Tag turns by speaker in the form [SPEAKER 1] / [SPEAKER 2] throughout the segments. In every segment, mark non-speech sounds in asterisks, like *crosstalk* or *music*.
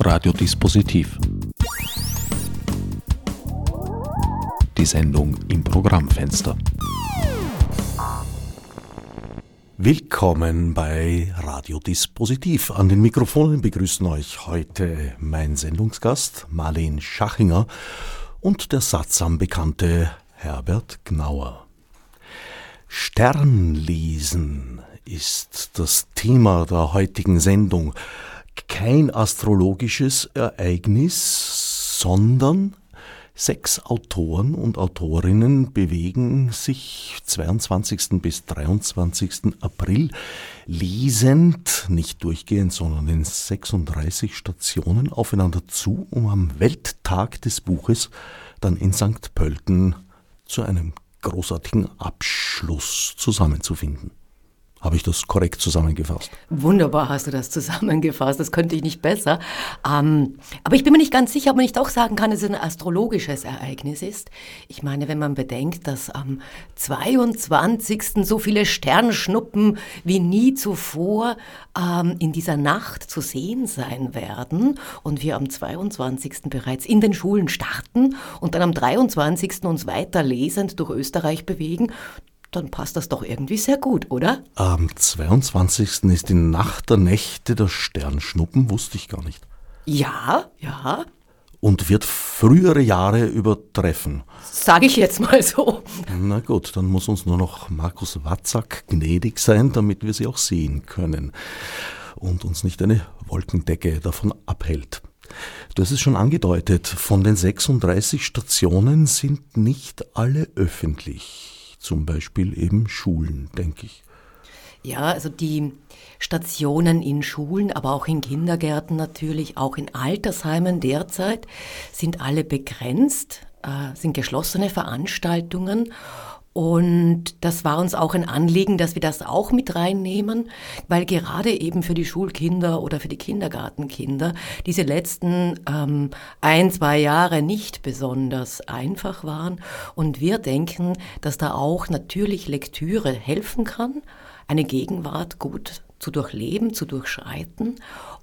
[SPEAKER 1] Radiodispositiv. Die Sendung im Programmfenster. Willkommen bei Radiodispositiv. An den Mikrofonen begrüßen euch heute mein Sendungsgast Marlene Schachinger und der sattsam bekannte Herbert Gnauer. Sternlesen ist das Thema der heutigen Sendung. Kein astrologisches Ereignis, sondern sechs Autoren und Autorinnen bewegen sich 22. bis 23. April lesend, nicht durchgehend, sondern in 36 Stationen aufeinander zu, um am Welttag des Buches dann in St. Pölten zu einem großartigen Abschluss zusammenzufinden. Habe ich das korrekt zusammengefasst?
[SPEAKER 2] Wunderbar hast du das zusammengefasst. Das könnte ich nicht besser. Ähm, aber ich bin mir nicht ganz sicher, ob man nicht auch sagen kann, dass es ein astrologisches Ereignis ist. Ich meine, wenn man bedenkt, dass am 22. so viele Sternschnuppen wie nie zuvor ähm, in dieser Nacht zu sehen sein werden und wir am 22. bereits in den Schulen starten und dann am 23. uns weiter lesend durch Österreich bewegen, dann passt das doch irgendwie sehr gut, oder?
[SPEAKER 1] Am 22. ist die Nacht der Nächte der Sternschnuppen, wusste ich gar nicht.
[SPEAKER 2] Ja, ja.
[SPEAKER 1] Und wird frühere Jahre übertreffen.
[SPEAKER 2] Sag ich jetzt mal so.
[SPEAKER 1] Na gut, dann muss uns nur noch Markus Watzak gnädig sein, damit wir sie auch sehen können. Und uns nicht eine Wolkendecke davon abhält. Du hast es schon angedeutet, von den 36 Stationen sind nicht alle öffentlich zum Beispiel eben Schulen, denke ich.
[SPEAKER 2] Ja, also die Stationen in Schulen, aber auch in Kindergärten natürlich, auch in Altersheimen derzeit sind alle begrenzt, äh, sind geschlossene Veranstaltungen und das war uns auch ein Anliegen, dass wir das auch mit reinnehmen, weil gerade eben für die Schulkinder oder für die Kindergartenkinder diese letzten ähm, ein, zwei Jahre nicht besonders einfach waren. Und wir denken, dass da auch natürlich Lektüre helfen kann, eine Gegenwart gut zu durchleben, zu durchschreiten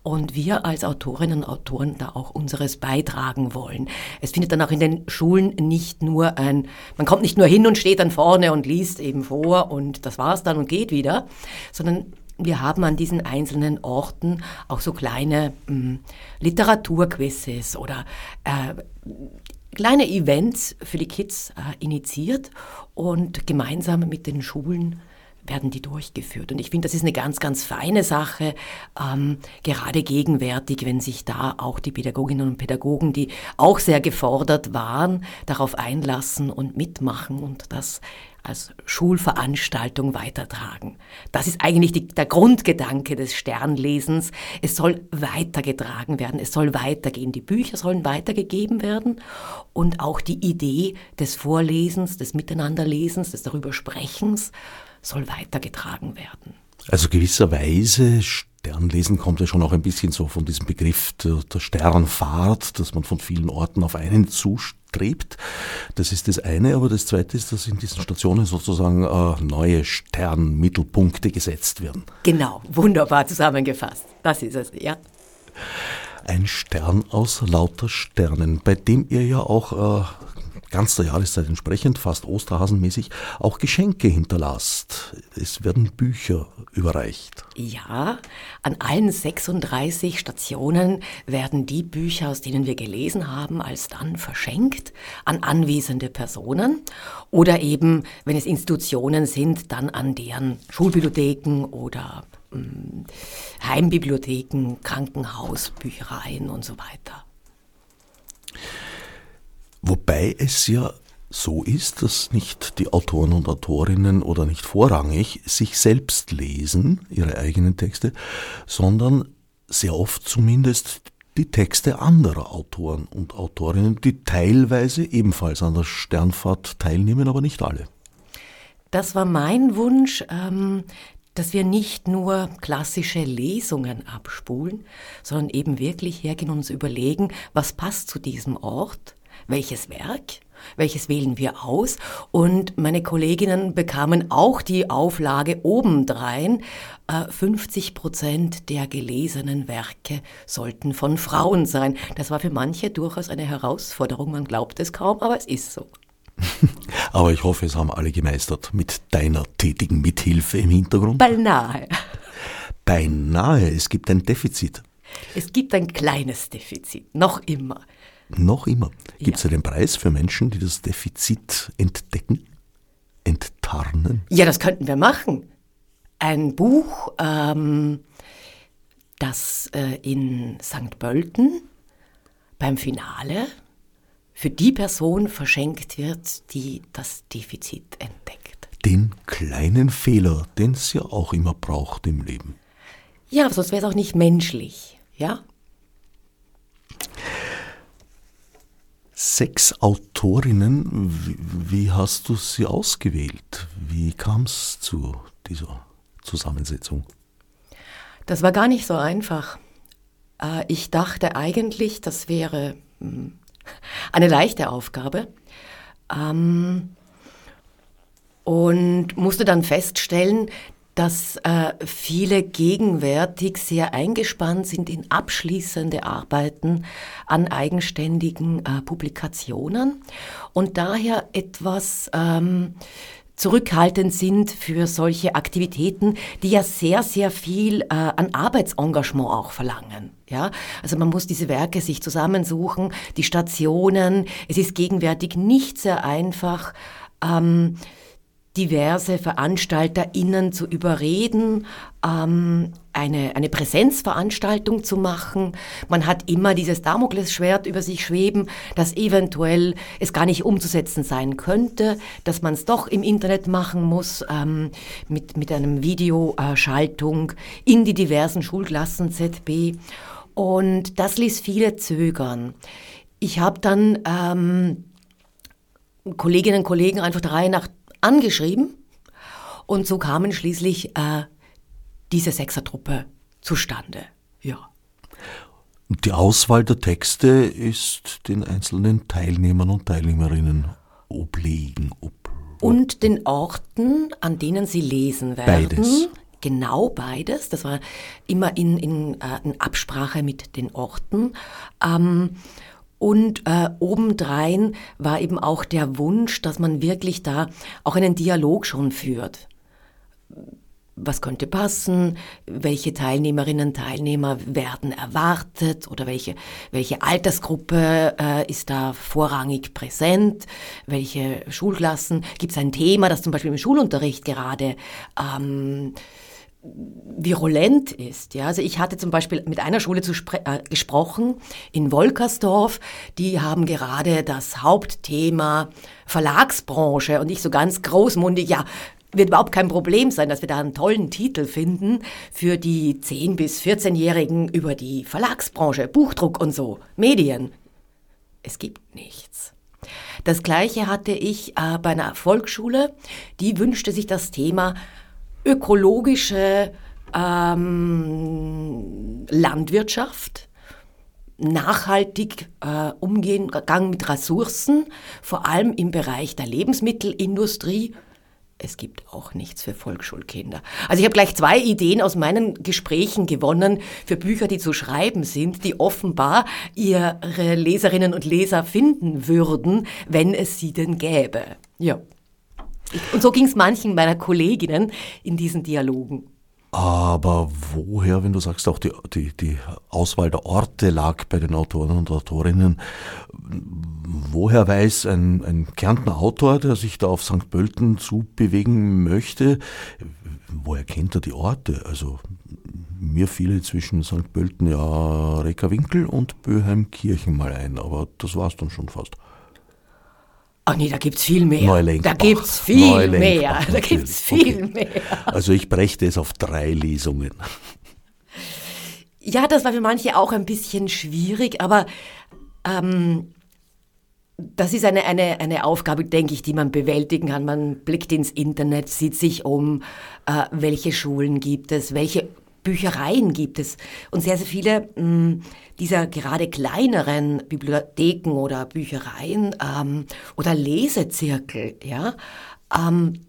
[SPEAKER 2] und wir als Autorinnen und Autoren da auch unseres beitragen wollen. Es findet dann auch in den Schulen nicht nur ein, man kommt nicht nur hin und steht dann vorne und liest eben vor und das war's dann und geht wieder, sondern wir haben an diesen einzelnen Orten auch so kleine hm, Literaturquizzes oder äh, kleine Events für die Kids äh, initiiert und gemeinsam mit den Schulen werden die durchgeführt. Und ich finde, das ist eine ganz, ganz feine Sache, ähm, gerade gegenwärtig, wenn sich da auch die Pädagoginnen und Pädagogen, die auch sehr gefordert waren, darauf einlassen und mitmachen und das als Schulveranstaltung weitertragen. Das ist eigentlich die, der Grundgedanke des Sternlesens. Es soll weitergetragen werden, es soll weitergehen. Die Bücher sollen weitergegeben werden und auch die Idee des Vorlesens, des Miteinanderlesens, des Darübersprechens soll weitergetragen werden.
[SPEAKER 1] Also gewisserweise Sternlesen kommt ja schon auch ein bisschen so von diesem Begriff der, Sternfahrt, dass man von vielen Orten auf einen zustrebt. Das ist das eine, aber das zweite ist, dass in diesen Stationen sozusagen äh, neue Sternmittelpunkte gesetzt werden.
[SPEAKER 2] Genau, wunderbar zusammengefasst. Das ist es, ja.
[SPEAKER 1] Ein Stern aus lauter Sternen, bei dem ihr ja auch äh, ganz der Jahreszeit entsprechend, fast osterhasenmäßig, auch Geschenke hinterlasst. Es werden Bücher überreicht.
[SPEAKER 2] Ja, an allen 36 Stationen werden die Bücher, aus denen wir gelesen haben, alsdann verschenkt an anwesende Personen oder eben, wenn es Institutionen sind, dann an deren Schulbibliotheken oder hm, Heimbibliotheken, Krankenhausbüchereien und so weiter.
[SPEAKER 1] Wobei es ja so ist, dass nicht die Autoren und Autorinnen oder nicht vorrangig sich selbst lesen, ihre eigenen Texte, sondern sehr oft zumindest die Texte anderer Autoren und Autorinnen, die teilweise ebenfalls an der Sternfahrt teilnehmen, aber nicht alle.
[SPEAKER 2] Das war mein Wunsch, ähm, dass wir nicht nur klassische Lesungen abspulen, sondern eben wirklich hergehen und uns überlegen, was passt zu diesem Ort, welches Werk welches wählen wir aus. Und meine Kolleginnen bekamen auch die Auflage obendrein. 50 äh, Prozent der gelesenen Werke sollten von Frauen sein. Das war für manche durchaus eine Herausforderung. Man glaubt es kaum, aber es ist so. *laughs*
[SPEAKER 1] Aber ich hoffe, es haben alle gemeistert mit deiner tätigen Mithilfe im Hintergrund.
[SPEAKER 2] Beinahe.
[SPEAKER 1] Beinahe, es gibt ein Defizit.
[SPEAKER 2] Es gibt ein kleines Defizit, noch immer.
[SPEAKER 1] Noch immer. Gibt es ja. einen Preis für Menschen, die das Defizit entdecken, enttarnen?
[SPEAKER 2] Ja, das könnten wir machen. Ein Buch, ähm, das äh, in St. Pölten beim Finale für die Person verschenkt wird, die das Defizit entdeckt.
[SPEAKER 1] Den kleinen Fehler, den es ja auch immer braucht im Leben.
[SPEAKER 2] Ja, sonst wäre es auch nicht menschlich, ja?
[SPEAKER 1] Sechs Autorinnen, wie, wie hast du sie ausgewählt? Wie kam es zu dieser Zusammensetzung?
[SPEAKER 2] Das war gar nicht so einfach. Äh, ich dachte eigentlich, das wäre hm, eine leichte Aufgabe. Ähm, und musste dann feststellen, dass äh, viele gegenwärtig sehr eingespannt sind in abschließende Arbeiten an eigenständigen äh, Publikationen und daher etwas ähm, zurückhaltend sind für solche Aktivitäten, die ja sehr, sehr viel äh, an Arbeitsengagement auch verlangen. Ja, also man muss diese Werke sich zusammensuchen, die Stationen. Es ist gegenwärtig nicht sehr einfach, ähm, diverse VeranstalterInnen zu überreden, ähm, eine, eine Präsenzveranstaltung zu machen. Man hat immer dieses Damoklesschwert über sich schweben, dass eventuell es gar nicht umzusetzen sein könnte, dass man es doch im Internet machen muss, ähm, mit, mit einem Videoschaltung in die diversen Schulklassen ZB. Und das ließ viele zögern. Ich habe dann ähm, Kolleginnen und Kollegen einfach der Reihe nach angeschrieben und so kamen schließlich äh, diese Sechsertruppe zustande. Ja.
[SPEAKER 1] Die Auswahl der Texte ist den einzelnen Teilnehmern und Teilnehmerinnen obliegen. Ob,
[SPEAKER 2] und den Orten, an denen sie lesen werden. Beides. Genau beides. Das war immer in, in, äh, in Absprache mit den Orten. Ähm, und äh, obendrein war eben auch der Wunsch, dass man wirklich da auch einen Dialog schon führt. Was könnte passen? Welche Teilnehmerinnen und Teilnehmer werden erwartet? Oder welche, welche Altersgruppe äh, ist da vorrangig präsent? Welche Schulklassen? Gibt es ein Thema, das zum Beispiel im Schulunterricht gerade ähm, virulent ist. Ja, also ich hatte zum Beispiel mit einer Schule äh, gesprochen in Wolkersdorf. Die haben gerade das Hauptthema Verlagsbranche und ich so ganz großmundig, ja, wird überhaupt kein Problem sein, dass wir da einen tollen Titel finden für die 10- bis 14-Jährigen über die Verlagsbranche, Buchdruck und so, Medien. Es gibt nichts. Das gleiche hatte ich äh, bei einer Volksschule, die wünschte sich das Thema ökologische ähm, Landwirtschaft, nachhaltig äh, Umgang mit Ressourcen, vor allem im Bereich der Lebensmittelindustrie. Es gibt auch nichts für Volksschulkinder. Also ich habe gleich zwei Ideen aus meinen Gesprächen gewonnen für Bücher, die zu schreiben sind, die offenbar ihre Leserinnen und Leser finden würden, wenn es sie denn gäbe. Ja. Und so ging es manchen meiner Kolleginnen in diesen Dialogen.
[SPEAKER 1] Aber woher, wenn du sagst, auch die, die, die Auswahl der Orte lag bei den Autoren und Autorinnen, woher weiß ein, ein Kärntner Autor, der sich da auf St. Pölten zubewegen möchte, woher kennt er die Orte? Also mir fiel zwischen St. Pölten ja Reckerwinkel und Böheimkirchen mal ein, aber das war es dann schon fast.
[SPEAKER 2] Ach nee, da gibt's viel mehr.
[SPEAKER 1] Neulenkbach.
[SPEAKER 2] Da gibt's viel Neulenkbach, mehr. Da natürlich. gibt's viel okay. mehr.
[SPEAKER 1] Also ich brächte es auf drei Lesungen.
[SPEAKER 2] Ja, das war für manche auch ein bisschen schwierig, aber ähm, das ist eine, eine, eine Aufgabe, denke ich, die man bewältigen kann. Man blickt ins Internet, sieht sich um, äh, welche Schulen gibt es, welche Büchereien gibt es und sehr, sehr viele mh, mm, dieser gerade kleineren Bibliotheken oder Büchereien ähm, oder Lesezirkel, ja, ähm,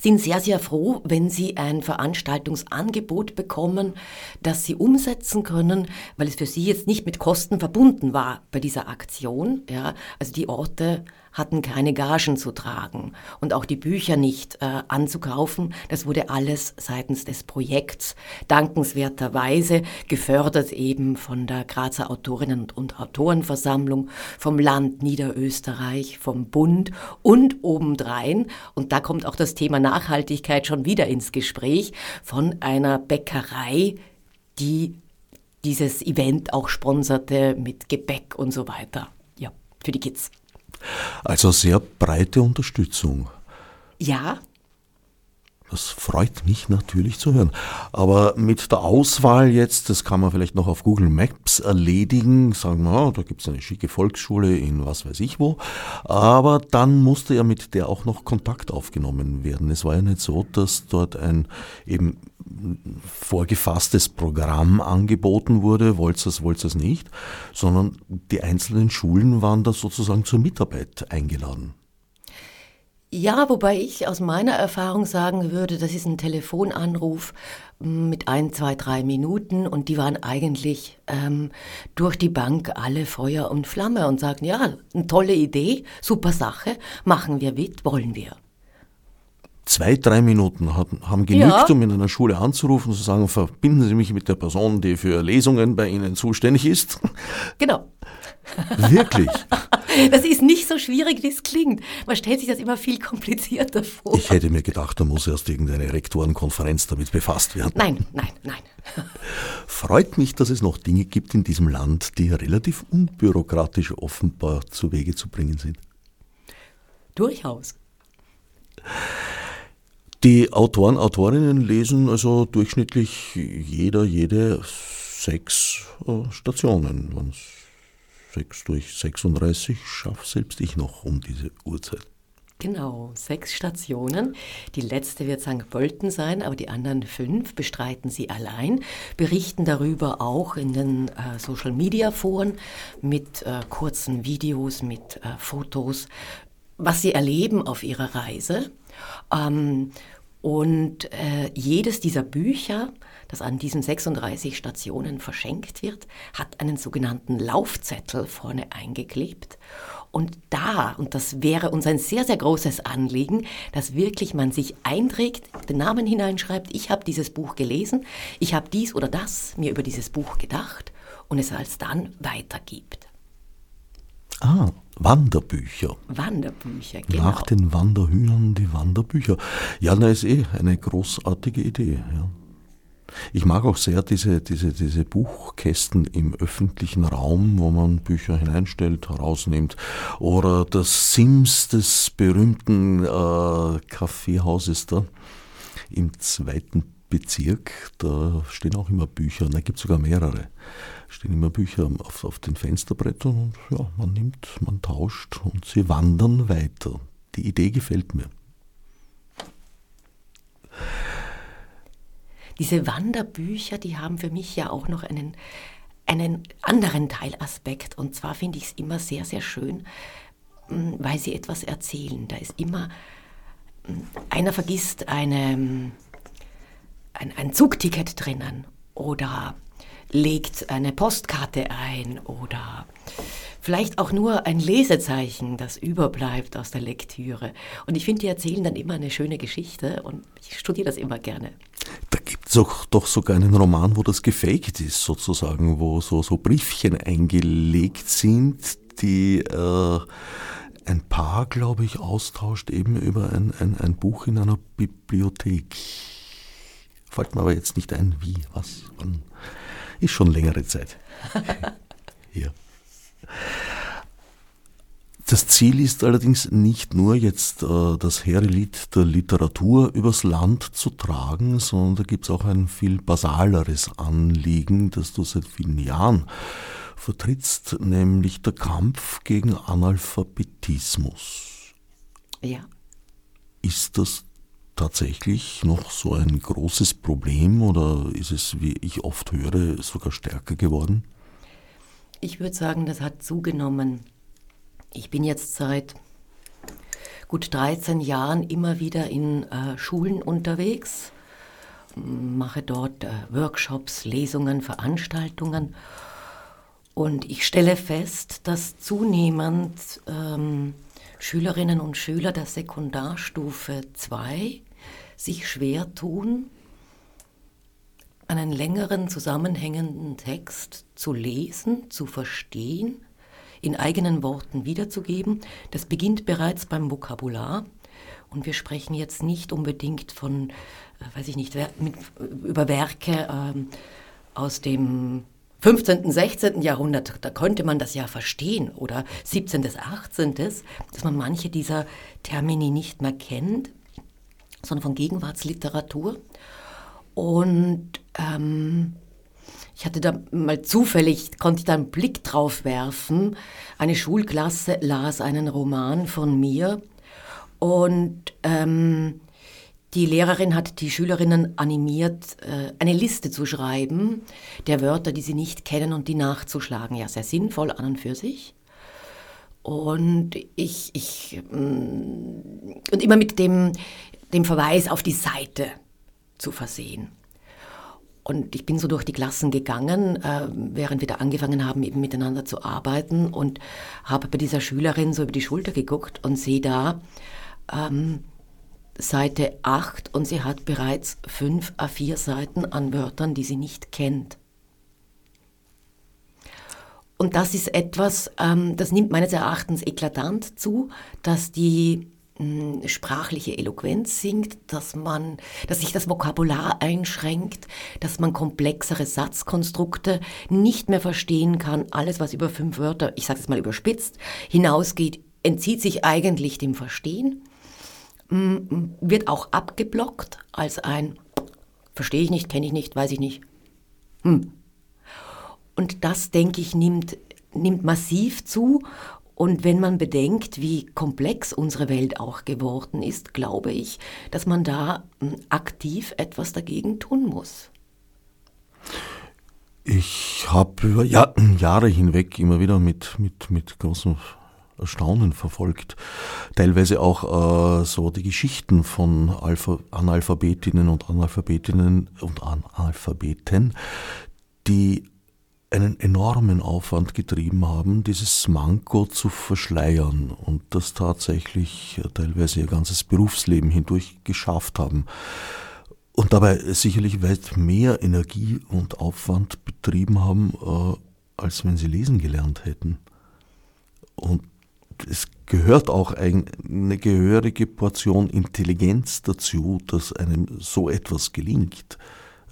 [SPEAKER 2] sind sehr, sehr froh, wenn sie ein Veranstaltungsangebot bekommen, das sie umsetzen können, weil es für sie jetzt nicht mit Kosten verbunden war bei dieser Aktion. Ja, also die Orte hatten keine Gagen zu tragen und auch die Bücher nicht äh, anzukaufen. Das wurde alles seitens des Projekts dankenswerterweise gefördert eben von der Grazer Autorinnen und Autorenversammlung, vom Land Niederösterreich, vom Bund und obendrein, und da kommt auch das Thema Nachhaltigkeit schon wieder ins Gespräch, von einer Bäckerei, die dieses Event auch sponserte mit Gebäck und so weiter. Ja, für die Kids.
[SPEAKER 1] Also sehr breite Unterstützung.
[SPEAKER 2] Ja.
[SPEAKER 1] Das freut mich natürlich zu hören. Aber mit der Auswahl jetzt, das kann man vielleicht noch auf Google Maps erledigen, sagen wir, da gibt es eine schicke Volksschule in was weiß ich wo. Aber dann musste ja mit der auch noch Kontakt aufgenommen werden. Es war ja nicht so, dass dort ein eben vorgefasstes Programm angeboten wurde, wollt es, wollt es nicht, sondern die einzelnen Schulen waren da sozusagen zur Mitarbeit eingeladen.
[SPEAKER 2] Ja, wobei ich aus meiner Erfahrung sagen würde, das ist ein Telefonanruf mm, mit ein, zwei, drei Minuten und die waren eigentlich ähm, durch die Bank alle Feuer und Flamme und sagten, ja, eine tolle Idee, super Sache, machen wir mit, wollen wir
[SPEAKER 1] zwei, drei Minuten haben genügt, ja. um in einer Schule anzurufen und zu sagen, verbinden Sie mich mit der Person, die für Lesungen bei Ihnen zuständig ist.
[SPEAKER 2] Genau.
[SPEAKER 1] Wirklich? *laughs*
[SPEAKER 2] Das ist nicht so schwierig, wie es klingt. Man stellt sich das immer viel komplizierter vor.
[SPEAKER 1] Ich hätte mir gedacht, da muss erst irgendeine Rektorenkonferenz damit befasst werden.
[SPEAKER 2] Nein, nein, nein. *laughs*
[SPEAKER 1] Freut mich, dass es noch Dinge gibt in diesem Land, die relativ unbürokratisch offenbar zu Wege zu bringen sind.
[SPEAKER 2] Durchaus.
[SPEAKER 1] Die Autoren, Autorinnen lesen also durchschnittlich jeder, jede sechs äh, Stationen. Wenn sechs durch 36 schaffe selbst ich noch um diese Uhrzeit.
[SPEAKER 2] Genau, sechs Stationen. Die letzte wird St. Pölten sein, aber die anderen fünf bestreiten sie allein, berichten darüber auch in den äh, Social-Media-Foren mit äh, kurzen Videos, mit äh, Fotos, was sie erleben auf ihrer Reise. Ähm, und äh, jedes dieser Bücher, das an diesen 36 Stationen verschenkt wird, hat einen sogenannten Laufzettel vorne eingeklebt. Und da, und das wäre uns ein sehr, sehr großes Anliegen, dass wirklich man sich einträgt, den Namen hineinschreibt, ich habe dieses Buch gelesen, ich habe dies oder das mir über dieses Buch gedacht und es als dann weitergibt.
[SPEAKER 1] Ah, Wanderbücher.
[SPEAKER 2] Wanderbücher, genau.
[SPEAKER 1] Nach den Wanderhühnern die Wanderbücher. Ja, na, ist eh eine großartige Idee. Ja. Ich mag auch sehr diese, diese, diese Buchkästen im öffentlichen Raum, wo man Bücher hineinstellt, herausnimmt. Oder das Sims des berühmten äh, Kaffeehauses da im zweiten Bezirk. Da stehen auch immer Bücher, da gibt es sogar mehrere stehen immer Bücher auf, auf den Fensterbrettern und ja, man nimmt, man tauscht und sie wandern weiter. Die Idee gefällt mir.
[SPEAKER 2] Diese Wanderbücher, die haben für mich ja auch noch einen, einen anderen Teilaspekt. Und zwar finde ich es immer sehr, sehr schön, mm, weil sie etwas erzählen. Da ist immer, mm, einer vergisst eine, mm, ein, ein Zugticket drinnen oder legt eine Postkarte ein oder vielleicht auch nur ein Lesezeichen, das überbleibt aus der Lektüre. Und ich finde, die erzählen dann immer eine schöne Geschichte und ich studiere das immer gerne.
[SPEAKER 1] Da gibt es auch doch sogar einen Roman, wo das gefaked ist, sozusagen, wo so, so Briefchen eingelegt sind, die äh, ein Paar, glaube ich, austauscht eben über ein, ein, ein Buch in einer Bibliothek. Fällt mir aber jetzt nicht ein, wie, was, wann. Ist schon längere Zeit. *laughs* Hier. Das Ziel ist allerdings nicht nur jetzt äh, das Herelied der Literatur übers Land zu tragen, sondern da gibt es auch ein viel basaleres Anliegen, das du seit vielen Jahren vertrittst, nämlich der Kampf gegen Analphabetismus.
[SPEAKER 2] Ja.
[SPEAKER 1] Ist das tatsächlich noch so ein großes Problem oder ist es, wie ich oft höre, sogar stärker geworden?
[SPEAKER 2] Ich würde sagen, das hat zugenommen. Ich bin jetzt seit gut 13 Jahren immer wieder in äh, Schulen unterwegs, mache dort äh, Workshops, Lesungen, Veranstaltungen und ich stelle fest, dass zunehmend ähm, Schülerinnen und Schüler der Sekundarstufe 2 sich schwer tun, einen längeren zusammenhängenden Text zu lesen, zu verstehen, in eigenen Worten wiederzugeben. Das beginnt bereits beim Vokabular. Und wir sprechen jetzt nicht unbedingt von, äh, weiß ich nicht, über Werke äh, aus dem 15., 16. Jahrhundert, da konnte man das ja verstehen, oder 17., 18., dass man manche dieser Termini nicht mehr kennt, sondern von Gegenwartsliteratur. Und ähm, ich hatte da mal zufällig, konnte ich da einen Blick drauf werfen. Eine Schulklasse las einen Roman von mir und ähm, die Lehrerin hat die Schülerinnen animiert, äh, eine Liste zu schreiben der Wörter, die sie nicht kennen und die nachzuschlagen. Ja, sehr sinnvoll an und für sich. Und ich, ich mm, und immer mit dem, dem Verweis auf die Seite zu versehen. Und ich bin so durch die Klassen gegangen, äh, während wir da angefangen haben, eben miteinander zu arbeiten und habe bei dieser Schülerin so über die Schulter geguckt und sehe da, ähm, Seite 8 und sie hat bereits 5 A4 Seiten an Wörtern, die sie nicht kennt. Und das ist etwas, ähm, das nimmt meines Erachtens eklatant zu, dass die hm, sprachliche Eloquenz sinkt, dass man, dass sich das Vokabular einschränkt, dass man komplexere Satzkonstrukte nicht mehr verstehen kann. Alles, was über fünf Wörter, ich sage es mal überspitzt, hinausgeht, entzieht sich eigentlich dem Verstehen wird auch abgeblockt als ein verstehe ich nicht, kenne ich nicht, weiß ich nicht. Hm. Und das, denke ich, nimmt, nimmt massiv zu. Und wenn man bedenkt, wie komplex unsere Welt auch geworden ist, glaube ich, dass man da hm, aktiv etwas dagegen tun muss.
[SPEAKER 1] Ich habe über Jahre hinweg immer wieder mit, mit, mit großem Erstaunen verfolgt. Teilweise auch äh, so die Geschichten von Alpha Analphabetinnen und Analphabetinnen und Analphabeten, die einen enormen Aufwand getrieben haben, dieses Manko zu verschleiern und das tatsächlich teilweise ihr ganzes Berufsleben hindurch geschafft haben. Und dabei sicherlich weit mehr Energie und Aufwand betrieben haben, äh, als wenn sie lesen gelernt hätten. Und es gehört auch eine gehörige Portion Intelligenz dazu, dass einem so etwas gelingt.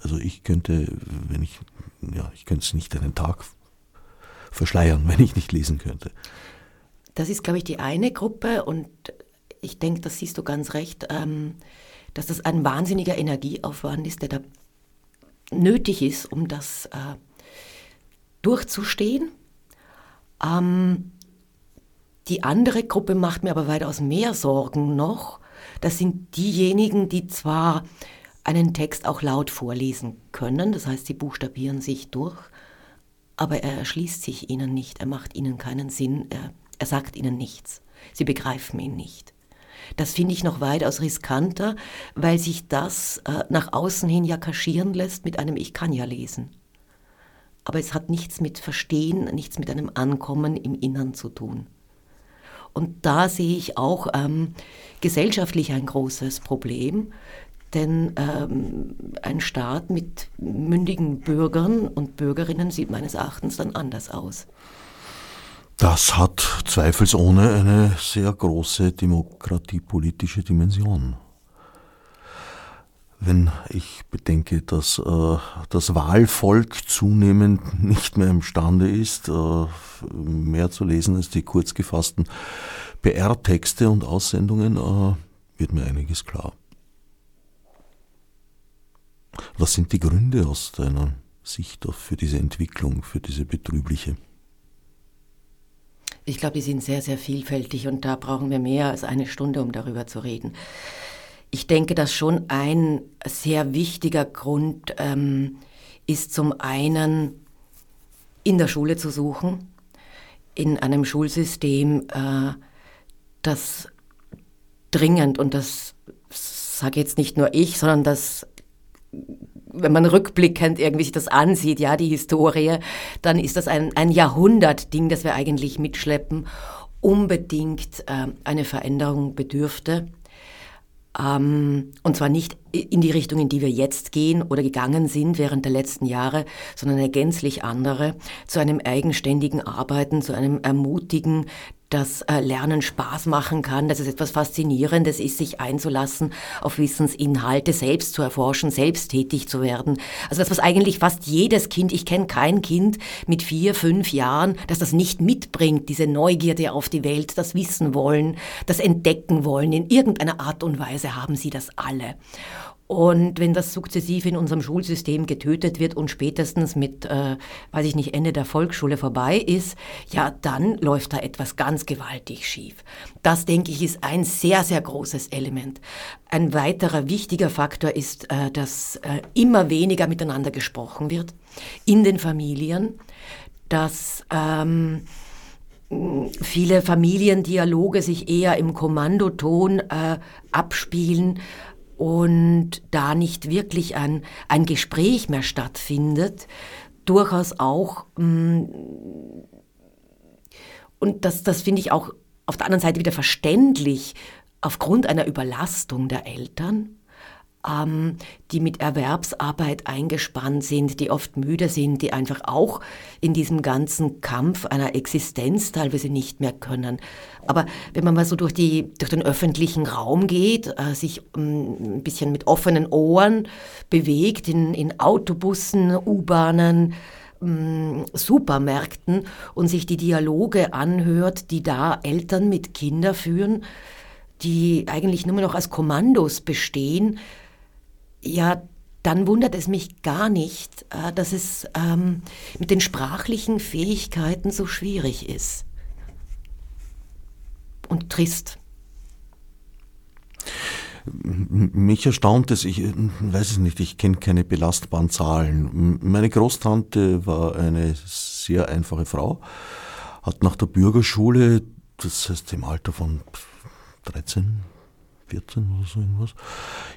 [SPEAKER 1] Also ich könnte, wenn ich, ja, ich könnte es nicht einen Tag verschleiern, *laughs* wenn ich nicht lesen könnte.
[SPEAKER 2] Das ist, glaube ich, die eine Gruppe und ich denke, das siehst du ganz recht, ähm, dass das ein wahnsinniger Energieaufwand ist, der da nötig ist, um das äh, durchzustehen. Ähm, die andere Gruppe macht mir aber weitaus mehr Sorgen noch. Das sind diejenigen, die zwar einen Text auch laut vorlesen können, das heißt, sie buchstabieren sich durch, aber er erschließt sich ihnen nicht, er macht ihnen keinen Sinn, er, er sagt ihnen nichts, sie begreifen ihn nicht. Das finde ich noch weitaus riskanter, weil sich das äh, nach außen hin ja kaschieren lässt mit einem Ich kann ja lesen. Aber es hat nichts mit Verstehen, nichts mit einem Ankommen im Innern zu tun. Und da sehe ich auch ähm, gesellschaftlich ein großes Problem, denn ähm, ein Staat mit mündigen Bürgern und Bürgerinnen sieht meines Erachtens dann anders aus.
[SPEAKER 1] Das hat zweifelsohne eine sehr große demokratiepolitische Dimension wenn ich bedenke, dass äh, das Wahlvolk zunehmend nicht mehr imstande ist, äh, mehr zu lesen als die kurz gefassten PR-Texte und Aussendungen, äh, wird mir einiges klar. Was sind die Gründe aus deiner Sicht für diese Entwicklung, für diese betrübliche?
[SPEAKER 2] Ich glaube, die sind sehr, sehr vielfältig und da brauchen wir mehr als eine Stunde, um darüber zu reden. Ich denke, dass schon ein sehr wichtiger Grund ähm, ist zum einen in der Schule zu suchen, in einem Schulsystem, äh, das dringend, und das sage jetzt nicht nur ich, sondern das, wenn man rückblickend irgendwie sich das ansieht, ja, die Historie, dann ist das ein, ein Jahrhundertding, das wir eigentlich mitschleppen, unbedingt äh, eine Veränderung bedürfte. Ähm, und zwar nicht in die Richtung, in die wir jetzt gehen oder gegangen sind während der letzten Jahre, sondern eine gänzlich andere, zu einem eigenständigen Arbeiten, zu einem ermutigen, dass äh, Lernen Spaß machen kann, dass es etwas Faszinierendes ist, sich einzulassen auf Wissensinhalte, selbst zu erforschen, selbst tätig zu werden. Also das, was eigentlich fast jedes Kind, ich kenne kein Kind mit vier, fünf Jahren, das das nicht mitbringt, diese Neugierde auf die Welt, das Wissen wollen, das Entdecken wollen. In irgendeiner Art und Weise haben sie das alle. Und wenn das sukzessiv in unserem Schulsystem getötet wird und spätestens mit, äh, weiß ich nicht, Ende der Volksschule vorbei ist, ja, dann läuft da etwas ganz gewaltig schief. Das, denke ich, ist ein sehr, sehr großes Element. Ein weiterer wichtiger Faktor ist, äh, dass äh, immer weniger miteinander gesprochen wird in den Familien, dass ähm, viele Familiendialoge sich eher im Kommandoton äh, abspielen und da nicht wirklich ein, ein Gespräch mehr stattfindet, durchaus auch, mm, und das, das finde ich auch auf der anderen Seite wieder verständlich, aufgrund einer Überlastung der Eltern, ähm, die mit Erwerbsarbeit eingespannt sind, die oft müde sind, die einfach auch in diesem ganzen Kampf einer Existenz teilweise nicht mehr können. Aber wenn man mal so durch, die, durch den öffentlichen Raum geht, äh, sich ähm, ein bisschen mit offenen Ohren bewegt, in, in Autobussen, U-Bahnen, ähm, Supermärkten und sich die Dialoge anhört, die da Eltern mit Kindern führen, die eigentlich nur noch als Kommandos bestehen, ja, dann wundert es mich gar nicht, äh, dass es ähm, mit den sprachlichen Fähigkeiten so schwierig ist. Und trist.
[SPEAKER 1] Mich erstaunt es, ich weiß es nicht, ich kenne keine belastbaren Zahlen. Meine Großtante war eine sehr einfache Frau, hat nach der Bürgerschule, das heißt im Alter von 13, 14 oder so irgendwas,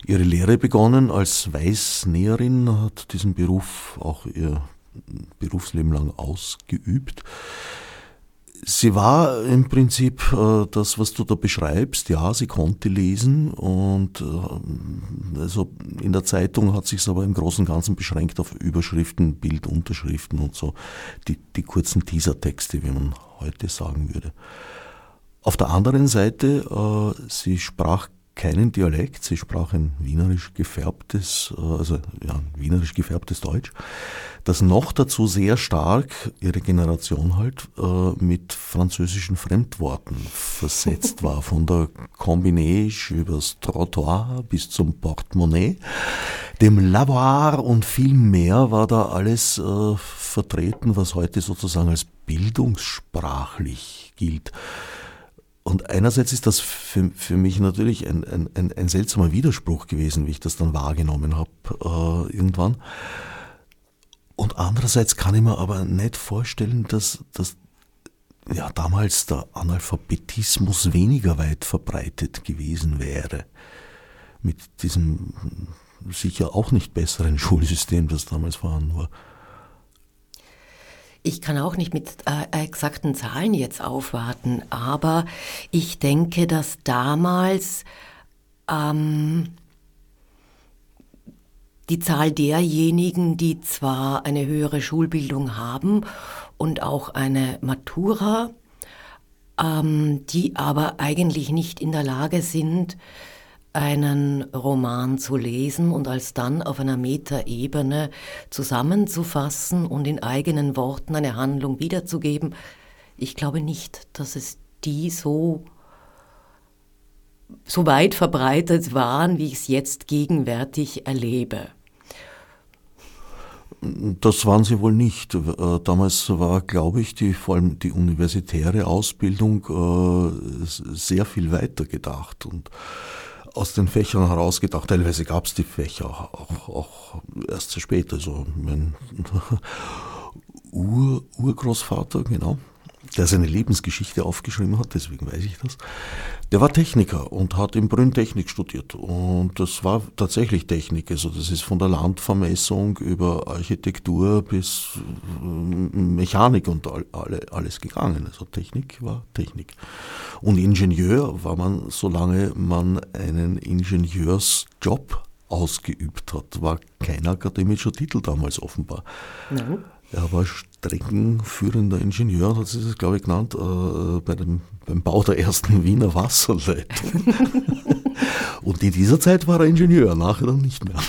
[SPEAKER 1] ihre Lehre begonnen als Weißnäherin, hat diesen Beruf auch ihr Berufsleben lang ausgeübt. Sie war im Prinzip äh, das, was du da beschreibst. Ja, sie konnte lesen und äh, also in der Zeitung hat sich aber im Großen und Ganzen beschränkt auf Überschriften, Bildunterschriften und so die, die kurzen Teasertexte, wie man heute sagen würde. Auf der anderen Seite, äh, sie sprach keinen Dialekt, sie sprach ein wienerisch gefärbtes, äh, also ja, wienerisch gefärbtes Deutsch, das noch dazu sehr stark, ihre Generation halt, äh, mit französischen Fremdworten versetzt war, von der Combinage übers Trottoir bis zum Portemonnaie, dem Lavoir und viel mehr war da alles äh, vertreten, was heute sozusagen als bildungssprachlich gilt. Und einerseits ist das für, für mich natürlich ein, ein, ein, seltsamer Widerspruch gewesen, wie ich das dann wahrgenommen habe äh, irgendwann. Und andererseits kann ich mir aber nicht vorstellen, dass, dass ja, damals der Analphabetismus weniger weit verbreitet gewesen wäre. Mit diesem sicher auch nicht besseren *laughs* Schulsystem, das damals vorhanden war.
[SPEAKER 2] Ich kann auch nicht mit äh, exakten Zahlen jetzt aufwarten, aber ich denke, dass damals ähm, die Zahl derjenigen, die zwar eine höhere Schulbildung haben und auch eine Matura, ähm, die aber eigentlich nicht in der Lage sind, einen Roman zu lesen und als dann auf einer Metaebene zusammenzufassen und in eigenen Worten eine Handlung wiederzugeben. Ich glaube nicht, dass es die so, so weit verbreitet waren, wie ich es jetzt gegenwärtig erlebe.
[SPEAKER 1] Das waren sie wohl nicht. Äh, damals war, glaube ich, die, vor allem die universitäre Ausbildung äh, sehr viel weiter gedacht und aus den Fächern herausgedacht. Teilweise gab es die Fächer auch, auch erst sehr spät. Also mein *laughs* Ur, Urgroßvater, genau, der seine Lebensgeschichte aufgeschrieben hat, deswegen weiß ich das, der war Techniker und hat in Brünn Technik studiert. Und das war tatsächlich Technik. Also das ist von der Landvermessung über Architektur bis äh, Mechanik und alle, alles gegangen. Also Technik war Technik. Und Ingenieur war man, solange man einen Ingenieursjob ausgeübt hat, war kein akademischer Titel damals offenbar. Nein. Er war streckenführender Ingenieur, hat sich das, glaube ich, genannt, äh, bei dem, beim Bau der ersten Wiener Wasserleitung. *laughs* und in dieser Zeit war er Ingenieur, nachher dann nicht mehr.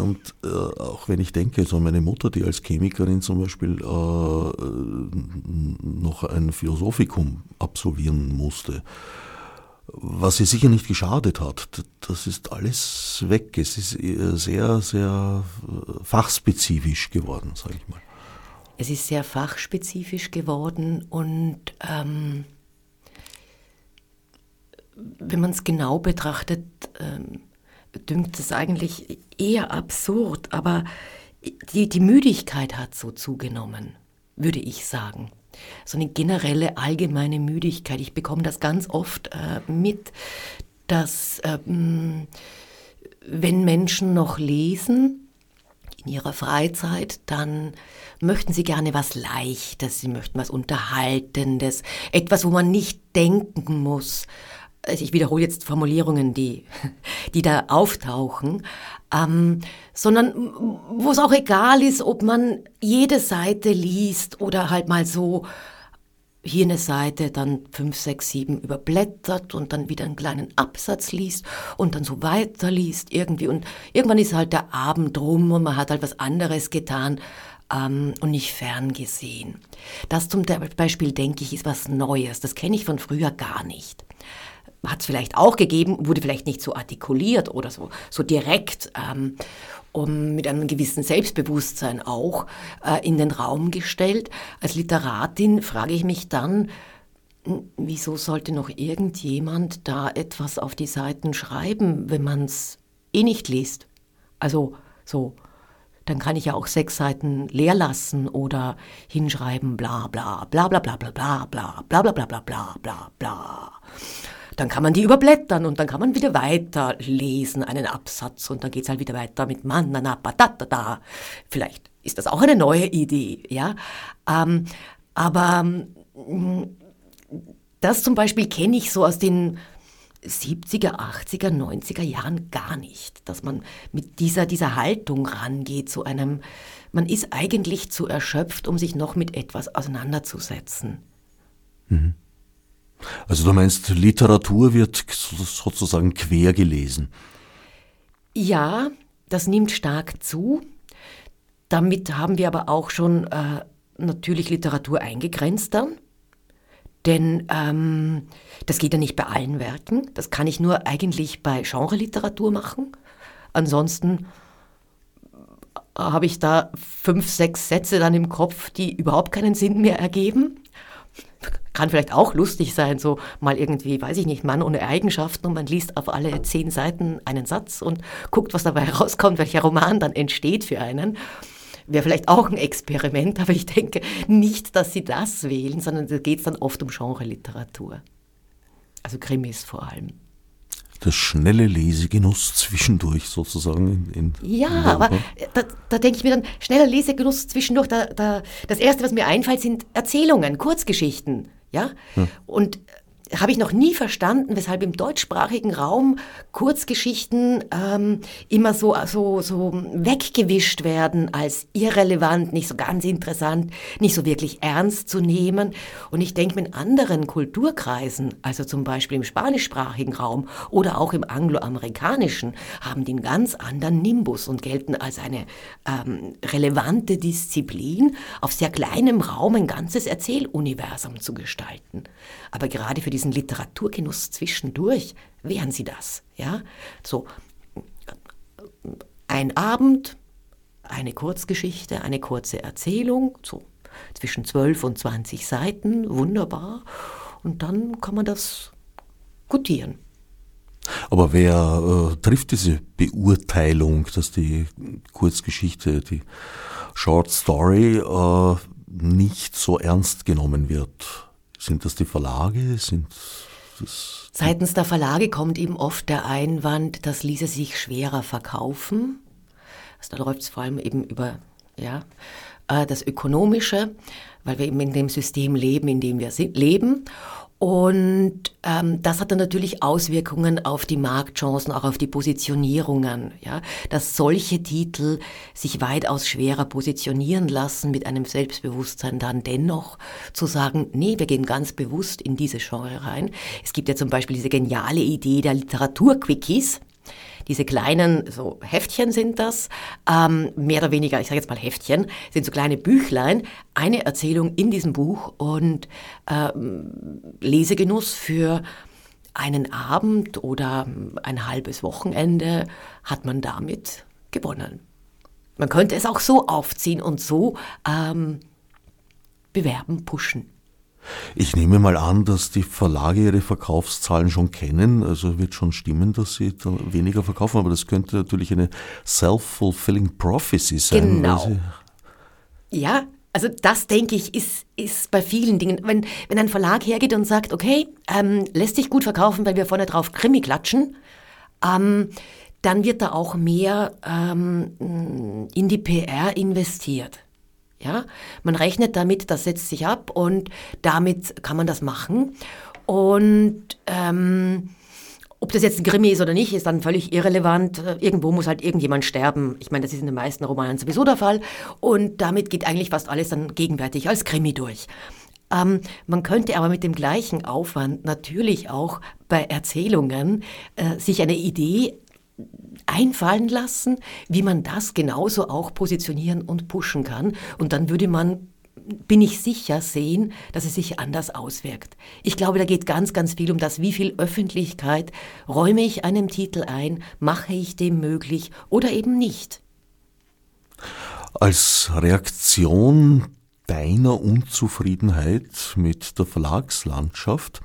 [SPEAKER 1] Und äh, auch wenn ich denke, so meine Mutter, die als Chemikerin zum Beispiel äh, noch ein Philosophikum absolvieren musste, was ihr sicher nicht geschadet hat. Das ist alles weg. Es ist äh, sehr, sehr äh, fachspezifisch geworden, sage ich mal.
[SPEAKER 2] Es ist sehr fachspezifisch geworden und ähm, wenn man es genau betrachtet, ähm, dünkt es eigentlich eher absurd, aber die, die Müdigkeit hat so zugenommen, würde ich sagen so eine generelle allgemeine Müdigkeit. Ich bekomme das ganz oft äh, mit, dass ähm, wenn Menschen noch lesen, in ihrer Freizeit, dann möchten sie gerne was Leichtes, sie möchten was Unterhaltendes, etwas, wo man nicht denken muss. Also ich wiederhole jetzt Formulierungen, die, die da auftauchen, ähm, sondern wo es auch egal ist, ob man jede Seite liest oder halt mal so hier eine Seite, dann fünf, sechs, sieben überblättert und dann wieder einen kleinen Absatz liest und dann so weiterliest irgendwie. Und irgendwann ist halt der Abend rum und man hat halt was anderes getan ähm, und nicht ferngesehen. Das zum Beispiel, denke ich, ist was Neues. Das kenne ich von früher gar nicht hat es vielleicht auch gegeben, wurde vielleicht nicht so artikuliert oder so, so direkt ähm, um, mit einem gewissen Selbstbewusstsein auch äh, in den Raum gestellt. Als Literatin frage ich mich dann, hm, wieso sollte noch irgendjemand da etwas auf die Seiten schreiben, wenn man es eh nicht liest? Also so, dann kann ich ja auch sechs Seiten leer lassen oder hinschreiben bla bla bla bla bla bla bla bla bla bla bla bla bla bla bla dann kann man die überblättern und dann kann man wieder weiterlesen, einen Absatz und dann geht es halt wieder weiter mit Manana, da. Vielleicht ist das auch eine neue Idee, ja. Ähm, aber mm, das zum Beispiel kenne ich so aus den 70er, 80er, 90er Jahren gar nicht, dass man mit dieser, dieser Haltung rangeht, zu einem, man ist eigentlich zu erschöpft, um sich noch mit etwas auseinanderzusetzen.
[SPEAKER 1] Mhm. Also du meinst, Literatur wird sozusagen quer gelesen?
[SPEAKER 2] Ja, das nimmt stark zu. Damit haben wir aber auch schon äh, natürlich Literatur eingegrenzt dann. Denn ähm, das geht ja nicht bei allen Werken. Das kann ich nur eigentlich bei Genre-Literatur machen. Ansonsten habe ich da fünf, sechs Sätze dann im Kopf, die überhaupt keinen Sinn mehr ergeben kann vielleicht auch lustig sein, so mal irgendwie, weiß ich nicht, Mann ohne Eigenschaften und man liest auf alle zehn Seiten einen Satz und guckt, was dabei *laughs* rauskommt, welcher Roman dann entsteht für einen. Wäre vielleicht auch ein Experiment, aber ich denke nicht, dass sie das wählen, sondern da geht es dann oft um Genre-Literatur. Also Krimis vor allem
[SPEAKER 1] der schnelle Lesegenuss zwischendurch sozusagen. In,
[SPEAKER 2] in ja, in aber da, da, denke ich mir dann, schneller Lesegenuss zwischendurch, da, da, das Erste, was mir einfällt, sind Erzählungen, Kurzgeschichten. Ja? ja. Und habe ich noch nie verstanden, weshalb im deutschsprachigen Raum Kurzgeschichten ähm, immer so, so, so weggewischt werden als irrelevant, nicht so ganz interessant, nicht so wirklich ernst zu nehmen. Und ich denke, in anderen Kulturkreisen, also zum Beispiel im spanischsprachigen Raum oder auch im angloamerikanischen, haben die einen ganz anderen Nimbus und gelten als eine ähm, relevante Disziplin, auf sehr kleinem Raum ein ganzes Erzähluniversum zu gestalten. Aber gerade für diesen Literaturgenuss zwischendurch wären sie das. Ja? So, ein Abend, eine Kurzgeschichte, eine kurze Erzählung, so zwischen 12 und 20 Seiten, wunderbar. Und dann kann man das gutieren.
[SPEAKER 1] Aber wer äh, trifft diese Beurteilung, dass die Kurzgeschichte, die Short Story äh, nicht so ernst genommen wird? Sind das die Verlage? Sind
[SPEAKER 2] das Seitens der Verlage kommt eben oft der Einwand, das ließe sich schwerer verkaufen. Also da läuft es vor allem eben über ja, äh, das Ökonomische, weil wir eben in dem System leben, in dem wir leben. Und ähm, das hat dann natürlich Auswirkungen auf die Marktchancen, auch auf die Positionierungen. Ja? Dass solche Titel sich weitaus schwerer positionieren lassen mit einem Selbstbewusstsein, dann dennoch zu sagen, nee, wir gehen ganz bewusst in diese Genre rein. Es gibt ja zum Beispiel diese geniale Idee der Literaturquickies. Diese kleinen, so Heftchen sind das, ähm, mehr oder weniger, ich sage jetzt mal Heftchen, sind so kleine Büchlein, eine Erzählung in diesem Buch und ähm, Lesegenuss für einen Abend oder ein halbes Wochenende hat man damit gewonnen. Man könnte es auch so aufziehen und so ähm, bewerben, pushen.
[SPEAKER 1] Ich nehme mal an, dass die Verlage ihre Verkaufszahlen schon kennen. Also wird schon stimmen, dass sie weniger verkaufen. Aber das könnte natürlich eine self-fulfilling prophecy sein.
[SPEAKER 2] Genau. Ja, also das denke ich ist, ist bei vielen Dingen. Wenn, wenn ein Verlag hergeht und sagt, okay, ähm, lässt sich gut verkaufen, weil wir vorne drauf Krimi klatschen, ähm, dann wird da auch mehr ähm, in die PR investiert. Ja, man rechnet damit, das setzt sich ab und damit kann man das machen. Und ähm, ob das jetzt ein Krimi ist oder nicht, ist dann völlig irrelevant. Irgendwo muss halt irgendjemand sterben. Ich meine, das ist in den meisten Romanen sowieso der Fall. Und damit geht eigentlich fast alles dann gegenwärtig als Krimi durch. Ähm, man könnte aber mit dem gleichen Aufwand natürlich auch bei Erzählungen äh, sich eine Idee einfallen lassen, wie man das genauso auch positionieren und pushen kann. Und dann würde man bin ich sicher sehen, dass es sich anders auswirkt. Ich glaube, da geht ganz, ganz viel um das, wie viel Öffentlichkeit räume ich einem Titel ein, mache ich dem möglich oder eben nicht.
[SPEAKER 1] Als Reaktion deiner Unzufriedenheit mit der Verlagslandschaft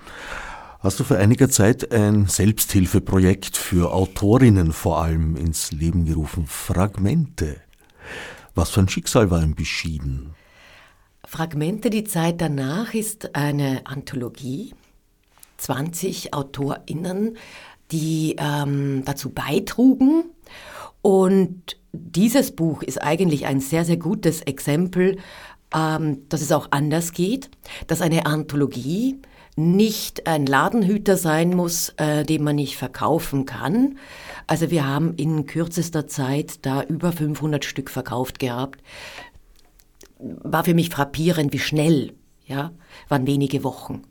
[SPEAKER 1] hast du vor einiger Zeit ein Selbsthilfeprojekt für Autorinnen vor allem ins Leben gerufen. Fragmente. Was für ein Schicksal war ihm beschieden?
[SPEAKER 2] Fragmente, die Zeit danach ist eine Anthologie. 20 AutorInnen, die ähm, dazu beitrugen. Und dieses Buch ist eigentlich ein sehr, sehr gutes Exempel, ähm, dass es auch anders geht, dass eine Anthologie nicht ein Ladenhüter sein muss, äh, den man nicht verkaufen kann. Also wir haben in kürzester Zeit da über 500 Stück verkauft gehabt. War für mich frappierend, wie schnell, ja, waren wenige Wochen.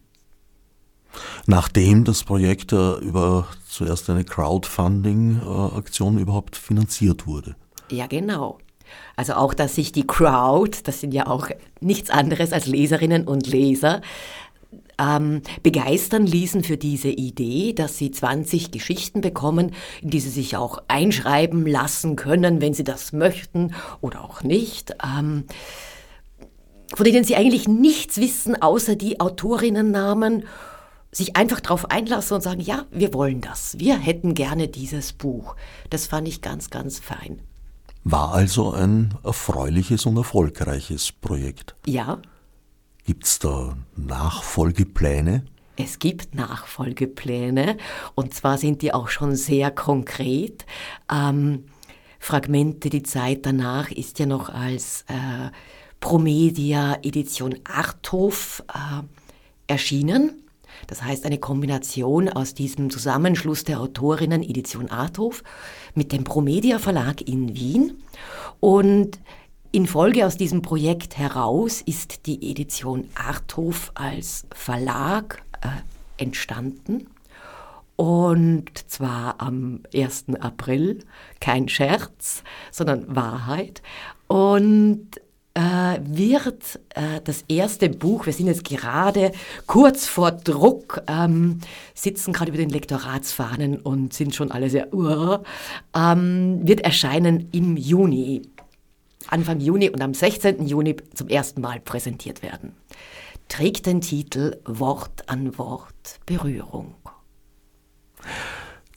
[SPEAKER 1] Nachdem das Projekt äh, über zuerst eine Crowdfunding-Aktion überhaupt finanziert wurde.
[SPEAKER 2] Ja, genau. Also auch, dass sich die Crowd, das sind ja auch nichts anderes als Leserinnen und Leser, ähm, begeistern ließen für diese Idee, dass sie 20 Geschichten bekommen, in die sie sich auch einschreiben lassen können, wenn sie das möchten oder auch nicht. Ähm, von denen sie eigentlich nichts wissen, außer die Autorinnennamen, sich einfach darauf einlassen und sagen, ja, wir wollen das, wir hätten gerne dieses Buch. Das fand ich ganz, ganz fein.
[SPEAKER 1] War also ein erfreuliches und erfolgreiches Projekt.
[SPEAKER 2] Ja,
[SPEAKER 1] Gibt es da Nachfolgepläne?
[SPEAKER 2] Es gibt Nachfolgepläne und zwar sind die auch schon sehr konkret. Ähm, Fragmente, die Zeit danach ist ja noch als äh, Promedia Edition Arthof äh, erschienen. Das heißt eine Kombination aus diesem Zusammenschluss der Autorinnen Edition Arthof mit dem Promedia Verlag in Wien. Und in Folge aus diesem Projekt heraus ist die Edition Arthof als Verlag äh, entstanden. Und zwar am 1. April, kein Scherz, sondern Wahrheit. Und äh, wird äh, das erste Buch, wir sind jetzt gerade kurz vor Druck, ähm, sitzen gerade über den Lektoratsfahnen und sind schon alle sehr, uh, ähm, wird erscheinen im Juni Anfang Juni und am 16. Juni zum ersten Mal präsentiert werden. Trägt den Titel Wort an Wort Berührung.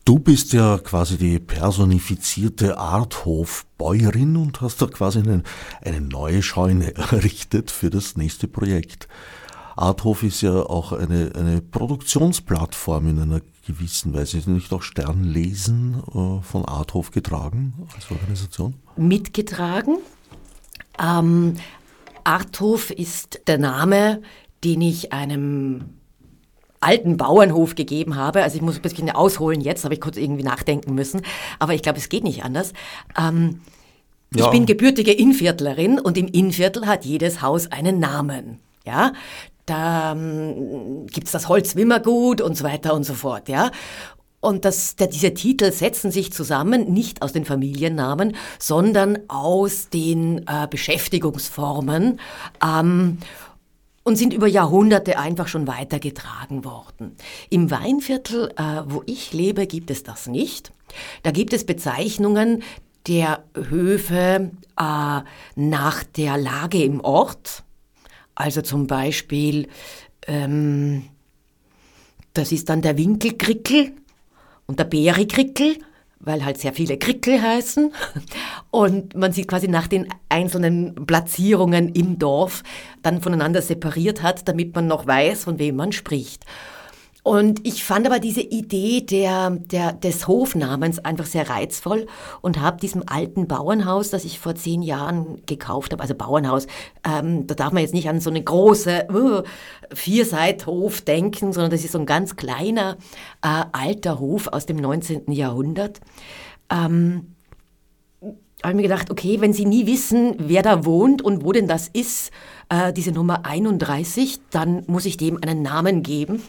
[SPEAKER 1] Du bist ja quasi die personifizierte Arthof-Bäuerin und hast da quasi eine, eine neue Scheune *laughs* errichtet für das nächste Projekt. Arthof ist ja auch eine, eine Produktionsplattform in einer gewissen Weise. Ist nicht auch Sternlesen äh, von Arthof getragen als Organisation?
[SPEAKER 2] Mitgetragen. Ähm, Arthof ist der Name, den ich einem alten Bauernhof gegeben habe. Also ich muss ein bisschen ausholen jetzt, habe ich kurz irgendwie nachdenken müssen. Aber ich glaube, es geht nicht anders. Ähm, ja. Ich bin gebürtige Innviertlerin und im Innviertel hat jedes Haus einen Namen. Ja, da ähm, gibt's das Holzwimmergut und so weiter und so fort. Ja, und das, der, diese Titel setzen sich zusammen, nicht aus den Familiennamen, sondern aus den äh, Beschäftigungsformen. Ähm, und sind über Jahrhunderte einfach schon weitergetragen worden. Im Weinviertel, äh, wo ich lebe, gibt es das nicht. Da gibt es Bezeichnungen der Höfe äh, nach der Lage im Ort. Also zum Beispiel, ähm, das ist dann der Winkelkrickel und der Beerikrickel weil halt sehr viele Krickel heißen. Und man sie quasi nach den einzelnen Platzierungen im Dorf dann voneinander separiert hat, damit man noch weiß, von wem man spricht. Und ich fand aber diese Idee der, der, des Hofnamens einfach sehr reizvoll und habe diesem alten Bauernhaus, das ich vor zehn Jahren gekauft habe, also Bauernhaus, ähm, da darf man jetzt nicht an so eine große uh, Vierseithof denken, sondern das ist so ein ganz kleiner äh, alter Hof aus dem 19. Jahrhundert. Ähm, habe ich mir gedacht, okay, wenn Sie nie wissen, wer da wohnt und wo denn das ist, äh, diese Nummer 31, dann muss ich dem einen Namen geben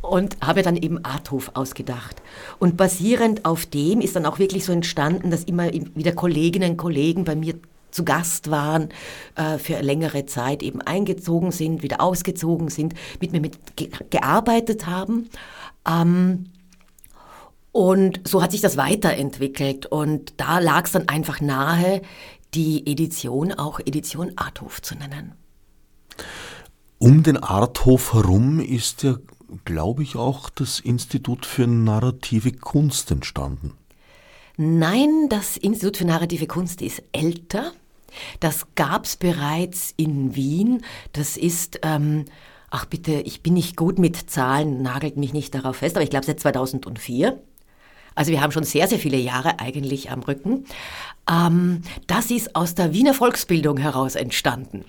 [SPEAKER 2] und habe dann eben Arthof ausgedacht. Und basierend auf dem ist dann auch wirklich so entstanden, dass immer wieder Kolleginnen und Kollegen bei mir zu Gast waren, äh, für längere Zeit eben eingezogen sind, wieder ausgezogen sind, mit mir mit gearbeitet haben. Ähm, und so hat sich das weiterentwickelt. Und da lag es dann einfach nahe, die Edition auch Edition Arthof zu nennen.
[SPEAKER 1] Um den Arthof herum ist ja, glaube ich, auch das Institut für narrative Kunst entstanden.
[SPEAKER 2] Nein, das Institut für narrative Kunst ist älter. Das gab es bereits in Wien. Das ist, ähm, ach bitte, ich bin nicht gut mit Zahlen, nagelt mich nicht darauf fest, aber ich glaube seit 2004. Also wir haben schon sehr, sehr viele Jahre eigentlich am Rücken. Ähm, das ist aus der Wiener Volksbildung heraus entstanden.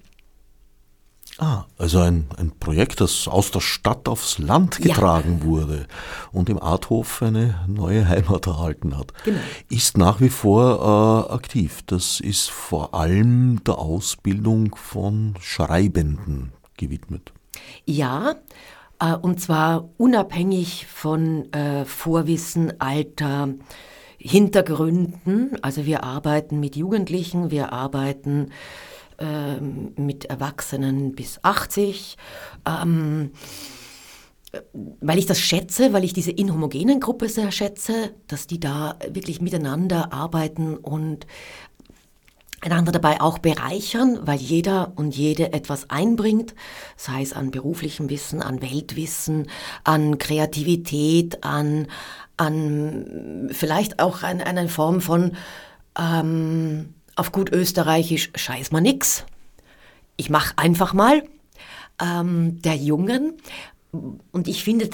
[SPEAKER 1] Ah, also ein, ein Projekt, das aus der Stadt aufs Land getragen ja. wurde und im Arthof eine neue Heimat *laughs* erhalten hat. Genau. Ist nach wie vor äh, aktiv. Das ist vor allem der Ausbildung von Schreibenden gewidmet.
[SPEAKER 2] Ja, äh, und zwar unabhängig von äh, Vorwissen, Alter, Hintergründen. Also wir arbeiten mit Jugendlichen, wir arbeiten äh, mit Erwachsenen bis 80. Ähm, weil ich das schätze, weil ich diese inhomogenen Gruppe sehr schätze, dass die da wirklich miteinander arbeiten und einander dabei auch bereichern, weil jeder und jede etwas einbringt, sei es an beruflichem Wissen, an Weltwissen, an Kreativität, an, an vielleicht auch an, an eine Form von, ähm, auf gut österreichisch, scheiß mal nix. Ich mach einfach mal. Ähm, der Jungen. Und ich finde,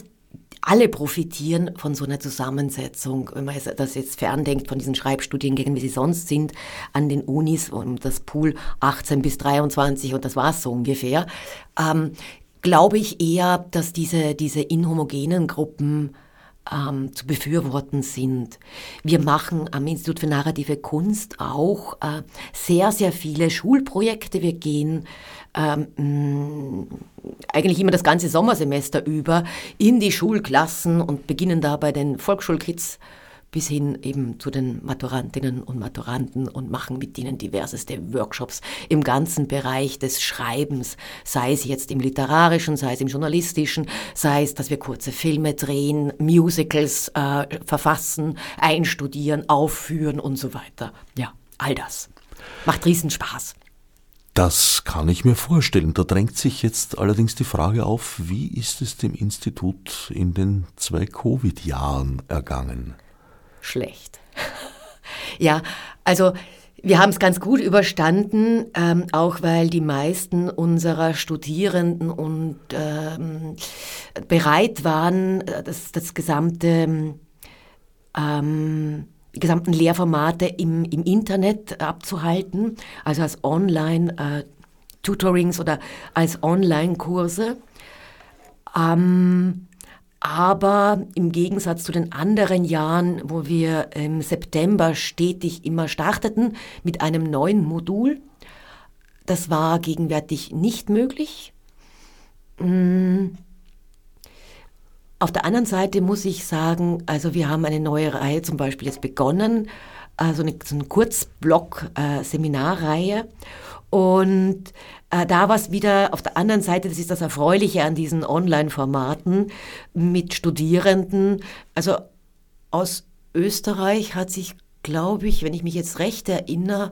[SPEAKER 2] alle profitieren von so einer Zusammensetzung, wenn man das jetzt ferndenkt von diesen Schreibstudiengängen, wie sie sonst sind, an den Unis und das Pool 18 bis 23 und das war es so ungefähr, ähm, glaube ich eher, dass diese, diese inhomogenen Gruppen ähm, zu befürworten sind. Wir machen am Institut für Narrative Kunst auch äh, sehr, sehr viele Schulprojekte. Wir gehen ähm, eigentlich immer das ganze Sommersemester über in die Schulklassen und beginnen da bei den Volksschulkids bis hin eben zu den Maturantinnen und Maturanten und machen mit ihnen diverseste Workshops im ganzen Bereich des Schreibens, sei es jetzt im literarischen, sei es im journalistischen, sei es, dass wir kurze Filme drehen, Musicals äh, verfassen, einstudieren, aufführen und so weiter. Ja, all das. Macht riesen Spaß.
[SPEAKER 1] Das kann ich mir vorstellen. Da drängt sich jetzt allerdings die Frage auf, wie ist es dem Institut in den zwei Covid-Jahren ergangen?
[SPEAKER 2] Schlecht. *laughs* ja, also wir haben es ganz gut überstanden, ähm, auch weil die meisten unserer Studierenden und ähm, bereit waren, äh, das, das gesamte ähm, die gesamten Lehrformate im, im Internet abzuhalten, also als Online-Tutorings äh, oder als Online-Kurse. Ähm, aber im Gegensatz zu den anderen Jahren, wo wir im September stetig immer starteten mit einem neuen Modul, das war gegenwärtig nicht möglich. Mmh. Auf der anderen Seite muss ich sagen, also wir haben eine neue Reihe zum Beispiel jetzt begonnen, also eine, so eine Kurzblock-Seminarreihe. Äh, und äh, da war es wieder auf der anderen Seite, das ist das Erfreuliche an diesen Online-Formaten mit Studierenden. Also aus Österreich hat sich, glaube ich, wenn ich mich jetzt recht erinnere,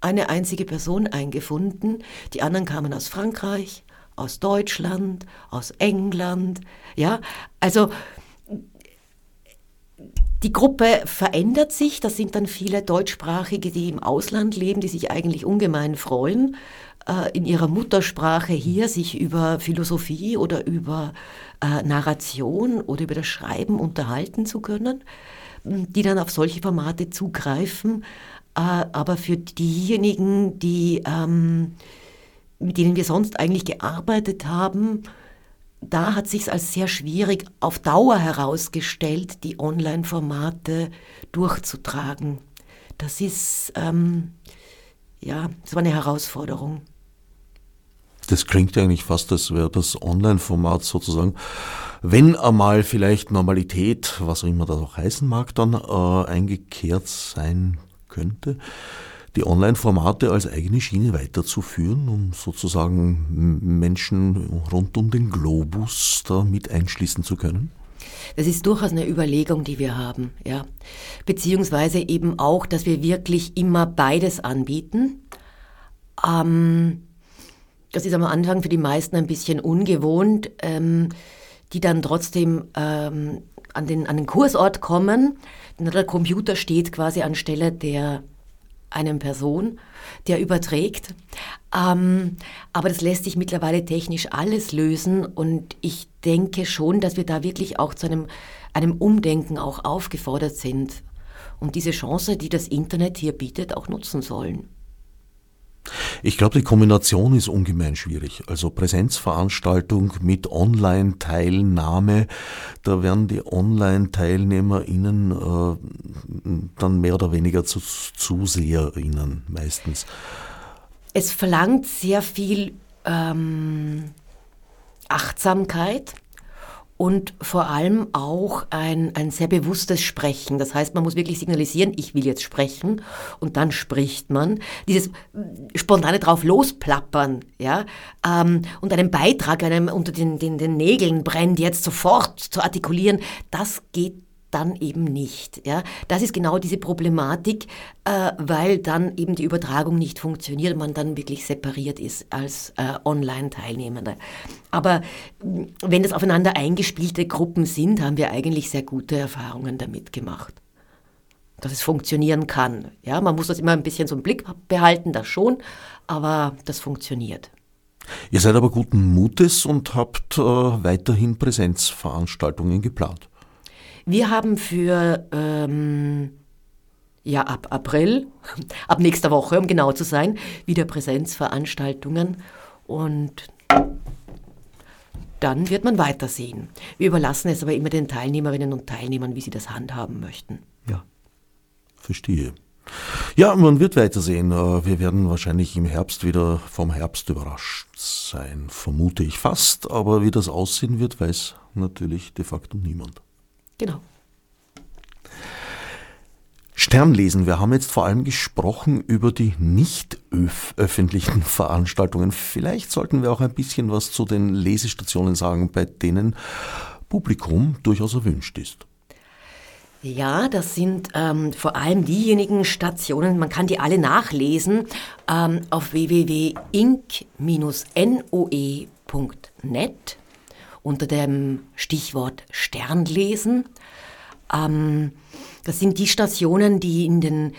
[SPEAKER 2] eine einzige Person eingefunden. Die anderen kamen aus Frankreich, aus Deutschland, aus England. Ja, also die Gruppe verändert sich. Das sind dann viele Deutschsprachige, die im Ausland leben, die sich eigentlich ungemein freuen, äh, in ihrer Muttersprache hier sich über Philosophie oder über äh, Narration oder über das Schreiben unterhalten zu können, die dann auf solche Formate zugreifen. Äh, aber für diejenigen, die ähm, mit denen wir sonst eigentlich gearbeitet haben, da hat sich als sehr schwierig auf Dauer herausgestellt, die Online-Formate durchzutragen. Das ist, ähm, ja, das war eine Herausforderung.
[SPEAKER 1] Das klingt eigentlich fast, als wäre das Online-Format sozusagen, wenn einmal vielleicht Normalität, was auch immer das auch heißen mag, dann äh, eingekehrt sein könnte die Online-Formate als eigene Schiene weiterzuführen, um sozusagen Menschen rund um den Globus da mit einschließen zu können?
[SPEAKER 2] Das ist durchaus eine Überlegung, die wir haben, ja. Beziehungsweise eben auch, dass wir wirklich immer beides anbieten. Ähm, das ist am Anfang für die meisten ein bisschen ungewohnt, ähm, die dann trotzdem ähm, an, den, an den Kursort kommen. Der Computer steht quasi anstelle der einem Person, der überträgt. Ähm, aber das lässt sich mittlerweile technisch alles lösen und ich denke schon, dass wir da wirklich auch zu einem, einem Umdenken auch aufgefordert sind und diese Chance, die das Internet hier bietet, auch nutzen sollen.
[SPEAKER 1] Ich glaube, die Kombination ist ungemein schwierig. Also Präsenzveranstaltung mit Online-Teilnahme, da werden die Online-TeilnehmerInnen äh, dann mehr oder weniger zu ZuseherInnen meistens.
[SPEAKER 2] Es verlangt sehr viel ähm, Achtsamkeit und vor allem auch ein, ein sehr bewusstes Sprechen. Das heißt, man muss wirklich signalisieren, ich will jetzt sprechen und dann spricht man. Dieses spontane drauf losplappern, ja, ähm, und einen Beitrag einem unter den, den, den Nägeln brennt, jetzt sofort zu artikulieren, das geht dann eben nicht. Ja? Das ist genau diese Problematik, äh, weil dann eben die Übertragung nicht funktioniert man dann wirklich separiert ist als äh, Online-Teilnehmender. Aber mm, wenn das aufeinander eingespielte Gruppen sind, haben wir eigentlich sehr gute Erfahrungen damit gemacht. Dass es funktionieren kann. Ja, man muss das immer ein bisschen so im Blick behalten, das schon, aber das funktioniert.
[SPEAKER 1] Ihr seid aber guten Mutes und habt äh, weiterhin Präsenzveranstaltungen geplant.
[SPEAKER 2] Wir haben für ähm, ja, ab April, *laughs* ab nächster Woche, um genau zu sein, wieder Präsenzveranstaltungen und dann wird man weitersehen. Wir überlassen es aber immer den Teilnehmerinnen und Teilnehmern, wie sie das handhaben möchten.
[SPEAKER 1] Ja, verstehe. Ja, man wird weitersehen. Äh, wir werden wahrscheinlich im Herbst wieder vom Herbst überrascht sein, vermute ich fast. Aber wie das aussehen wird, weiß natürlich de facto niemand.
[SPEAKER 2] Genau.
[SPEAKER 1] Sternlesen, wir haben jetzt vor allem gesprochen über die nicht öffentlichen *laughs* Veranstaltungen. Vielleicht sollten wir auch ein bisschen was zu den Lesestationen sagen, bei denen Publikum durchaus erwünscht ist.
[SPEAKER 2] Ja, das sind ähm, vor allem diejenigen Stationen, man kann die alle nachlesen ähm, auf www.inc-noe.net unter dem Stichwort Sternlesen. Ähm, das sind die Stationen, die in den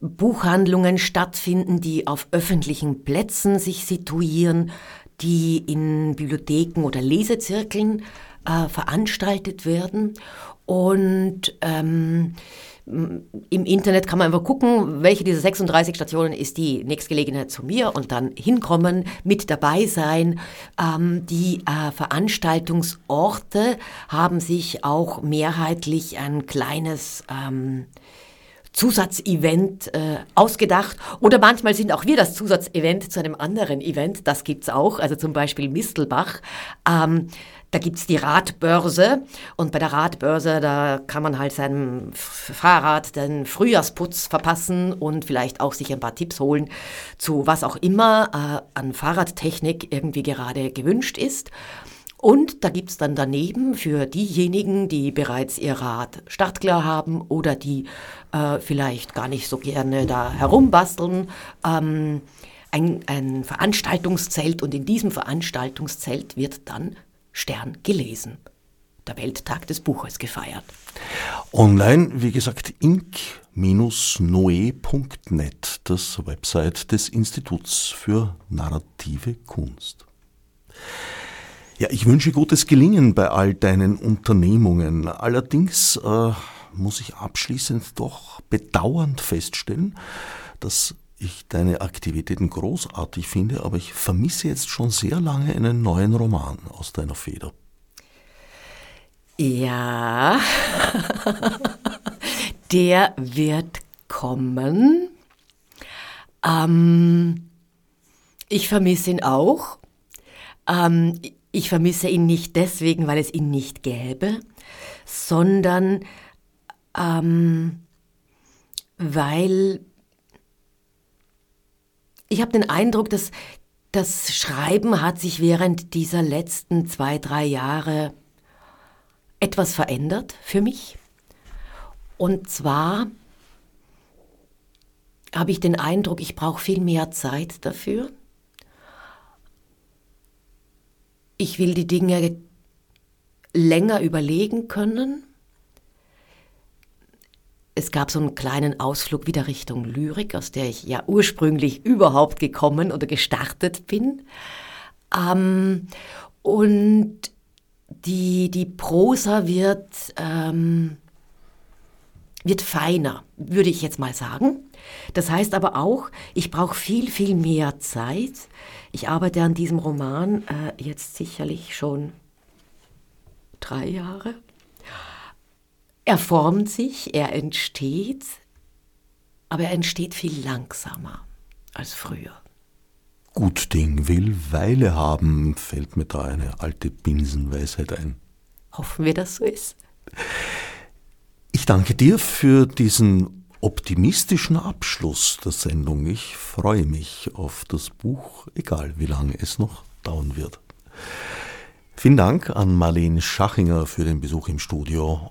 [SPEAKER 2] Buchhandlungen stattfinden, die auf öffentlichen Plätzen sich situieren, die in Bibliotheken oder Lesezirkeln äh, veranstaltet werden. Und ähm, im Internet kann man einfach gucken, welche dieser 36 Stationen ist die nächstgelegene zu mir und dann hinkommen, mit dabei sein. Ähm, die äh, Veranstaltungsorte haben sich auch mehrheitlich ein kleines ähm, Zusatzevent äh, ausgedacht. Oder manchmal sind auch wir das Zusatzevent zu einem anderen Event. Das gibt's auch. Also zum Beispiel Mistelbach. Ähm, da gibt's die Radbörse und bei der Radbörse, da kann man halt seinem Fahrrad den Frühjahrsputz verpassen und vielleicht auch sich ein paar Tipps holen zu was auch immer äh, an Fahrradtechnik irgendwie gerade gewünscht ist. Und da gibt's dann daneben für diejenigen, die bereits ihr Rad startklar haben oder die äh, vielleicht gar nicht so gerne da herumbasteln, ähm, ein, ein Veranstaltungszelt und in diesem Veranstaltungszelt wird dann Stern gelesen. Der Welttag des Buches gefeiert.
[SPEAKER 1] Online, wie gesagt, inc-noe.net, das Website des Instituts für narrative Kunst. Ja, ich wünsche gutes Gelingen bei all deinen Unternehmungen. Allerdings äh, muss ich abschließend doch bedauernd feststellen, dass ich deine Aktivitäten großartig finde, aber ich vermisse jetzt schon sehr lange einen neuen Roman aus deiner Feder.
[SPEAKER 2] Ja, *laughs* der wird kommen. Ähm, ich vermisse ihn auch. Ähm, ich vermisse ihn nicht deswegen, weil es ihn nicht gäbe, sondern ähm, weil ich habe den Eindruck, dass das Schreiben hat sich während dieser letzten zwei, drei Jahre etwas verändert für mich. Und zwar habe ich den Eindruck, ich brauche viel mehr Zeit dafür. Ich will die Dinge länger überlegen können. Es gab so einen kleinen Ausflug wieder Richtung Lyrik, aus der ich ja ursprünglich überhaupt gekommen oder gestartet bin. Ähm, und die, die Prosa wird, ähm, wird feiner, würde ich jetzt mal sagen. Das heißt aber auch, ich brauche viel, viel mehr Zeit. Ich arbeite an diesem Roman äh, jetzt sicherlich schon drei Jahre. Er formt sich, er entsteht, aber er entsteht viel langsamer als früher.
[SPEAKER 1] Gut Ding will Weile haben, fällt mir da eine alte Binsenweisheit ein.
[SPEAKER 2] Hoffen wir, dass so ist.
[SPEAKER 1] Ich danke dir für diesen optimistischen Abschluss der Sendung. Ich freue mich auf das Buch, egal wie lange es noch dauern wird. Vielen Dank an Marlene Schachinger für den Besuch im Studio